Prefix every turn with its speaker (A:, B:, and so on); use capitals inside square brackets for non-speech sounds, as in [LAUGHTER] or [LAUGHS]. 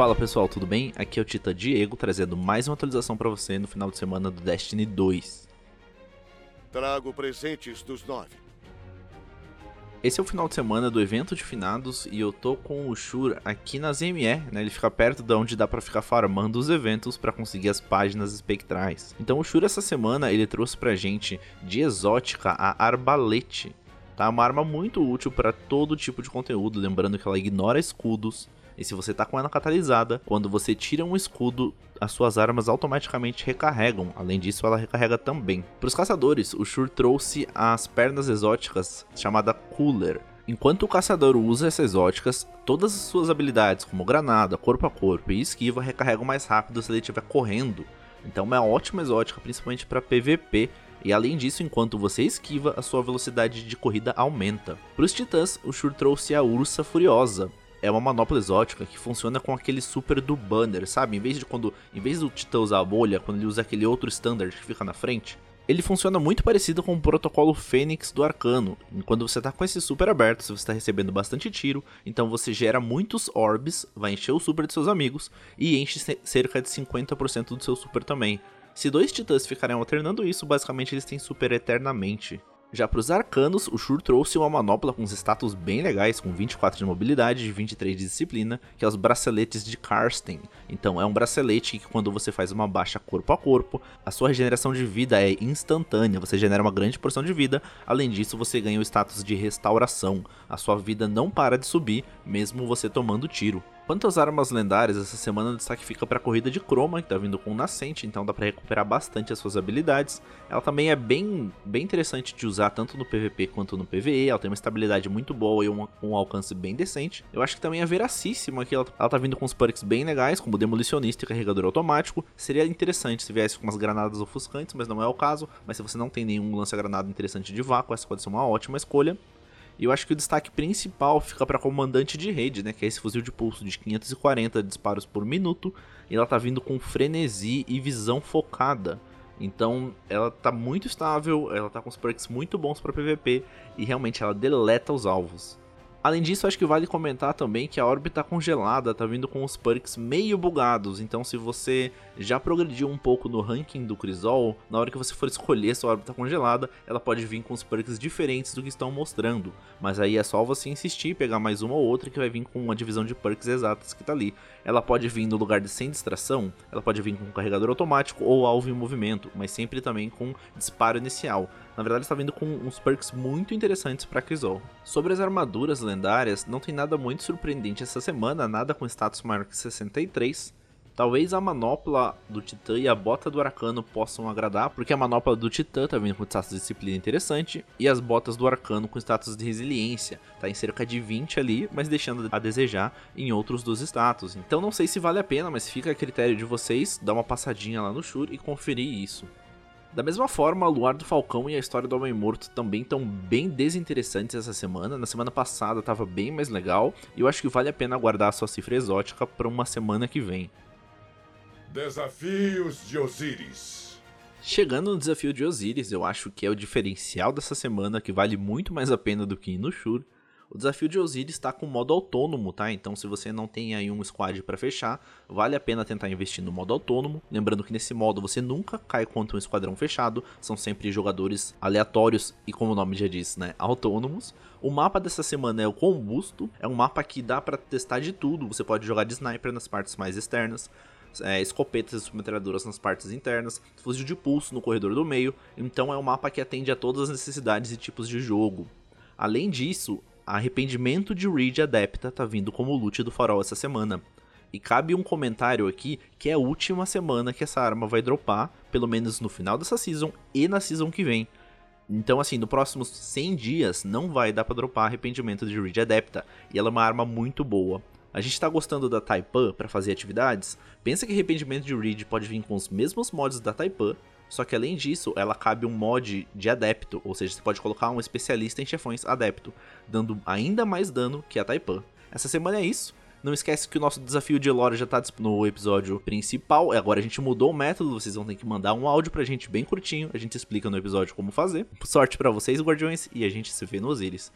A: Fala pessoal, tudo bem? Aqui é o Tita Diego trazendo mais uma atualização para você no final de semana do Destiny 2.
B: Trago presentes dos nove.
A: Esse é o final de semana do evento de finados e eu tô com o Shur aqui na ZME, né? Ele fica perto de onde dá para ficar farmando os eventos para conseguir as páginas espectrais. Então o Shur essa semana ele trouxe pra gente de exótica a Arbalete, tá? Uma arma muito útil para todo tipo de conteúdo, lembrando que ela ignora escudos, e se você tá com ela catalisada, quando você tira um escudo, as suas armas automaticamente recarregam. Além disso, ela recarrega também. Para os caçadores, o Shur trouxe as pernas exóticas chamada Cooler. Enquanto o caçador usa essas exóticas, todas as suas habilidades, como granada, corpo a corpo e esquiva, recarregam mais rápido se ele estiver correndo. Então é uma ótima exótica, principalmente para PVP, e além disso, enquanto você esquiva, a sua velocidade de corrida aumenta. Para os titãs, o Shur trouxe a Ursa Furiosa, é uma manopla exótica que funciona com aquele super do banner, sabe? Em vez de quando, em vez do Titã usar a bolha, quando ele usa aquele outro standard que fica na frente, ele funciona muito parecido com o protocolo Fênix do Arcano. Quando você está com esse super aberto, você está recebendo bastante tiro, então você gera muitos orbs, vai encher o super de seus amigos e enche cerca de 50% do seu super também. Se dois titãs ficarem alternando isso, basicamente eles têm super eternamente. Já para os arcanos, o Shur trouxe uma manopla com os status bem legais, com 24 de mobilidade e 23 de disciplina, que é os braceletes de Karsten. Então é um bracelete que quando você faz uma baixa corpo a corpo, a sua regeneração de vida é instantânea, você genera uma grande porção de vida, além disso você ganha o status de restauração, a sua vida não para de subir, mesmo você tomando tiro. Quanto às armas lendárias, essa semana o destaque fica para a corrida de Chroma, que está vindo com o Nascente, então dá para recuperar bastante as suas habilidadades. Ela também é bem, bem interessante de usar tanto no PVP quanto no PVE, ela tem uma estabilidade muito boa e um, um alcance bem decente. Eu acho que também é veracíssima que ela, ela tá vindo com os perks bem legais, como Demolicionista e Carregador Automático. Seria interessante se viesse com umas granadas ofuscantes, mas não é o caso. Mas se você não tem nenhum lança-granada interessante de vácuo, essa pode ser uma ótima escolha. E eu acho que o destaque principal fica para comandante de rede, né, que é esse fuzil de pulso de 540 disparos por minuto, e ela tá vindo com frenesi e visão focada. Então, ela tá muito estável, ela tá com os perks muito bons para PVP e realmente ela deleta os alvos. Além disso, acho que vale comentar também que a órbita congelada tá vindo com os perks meio bugados, então se você já progrediu um pouco no ranking do Crisol, na hora que você for [LAUGHS] escolher sua órbita congelada, ela pode vir com os perks diferentes do que estão mostrando, mas aí é só você insistir, pegar mais uma ou outra que vai vir com uma divisão de perks exatas que tá ali. Ela pode vir no lugar de sem distração, ela pode vir com carregador automático ou alvo em movimento, mas sempre também com disparo inicial. Na verdade, está vindo com uns perks muito interessantes para Crisol. Sobre as armaduras lendárias, não tem nada muito surpreendente essa semana, nada com status maior que 63. Talvez a manopla do Titã e a bota do Arcano possam agradar, porque a manopla do Titã tá vindo com status de disciplina interessante, e as botas do Arcano com status de resiliência, tá em cerca de 20 ali, mas deixando a desejar em outros dos status. Então não sei se vale a pena, mas fica a critério de vocês dar uma passadinha lá no Shur e conferir isso. Da mesma forma, Luar do Falcão e a história do Homem Morto também estão bem desinteressantes essa semana. Na semana passada estava bem mais legal e eu acho que vale a pena guardar a sua cifra exótica para uma semana que vem.
B: Desafios de Osiris.
A: Chegando no desafio de Osiris, eu acho que é o diferencial dessa semana que vale muito mais a pena do que ir no Shur. O desafio de Osiris está com modo autônomo, tá? Então, se você não tem aí um squad para fechar, vale a pena tentar investir no modo autônomo. Lembrando que nesse modo você nunca cai contra um esquadrão fechado, são sempre jogadores aleatórios e, como o nome já diz, né, autônomos. O mapa dessa semana é o Combusto, é um mapa que dá para testar de tudo. Você pode jogar de sniper nas partes mais externas, é, escopetas e submetralhadoras nas partes internas, fuzil de pulso no corredor do meio, então é um mapa que atende a todas as necessidades e tipos de jogo. Além disso, Arrependimento de Reed Adepta tá vindo como loot do farol essa semana. E cabe um comentário aqui que é a última semana que essa arma vai dropar, pelo menos no final dessa season e na season que vem. Então, assim, no próximos 100 dias não vai dar pra dropar Arrependimento de Reed Adepta, e ela é uma arma muito boa. A gente tá gostando da Taipan para fazer atividades? Pensa que Arrependimento de Reed pode vir com os mesmos mods da Taipan, só que além disso, ela cabe um mod de adepto, ou seja, você pode colocar um especialista em chefões adepto, dando ainda mais dano que a Taipan. Essa semana é isso. Não esquece que o nosso desafio de lore já tá no episódio principal. Agora a gente mudou o método, vocês vão ter que mandar um áudio pra gente bem curtinho. A gente explica no episódio como fazer. Sorte para vocês, guardiões, e a gente se vê no Osiris.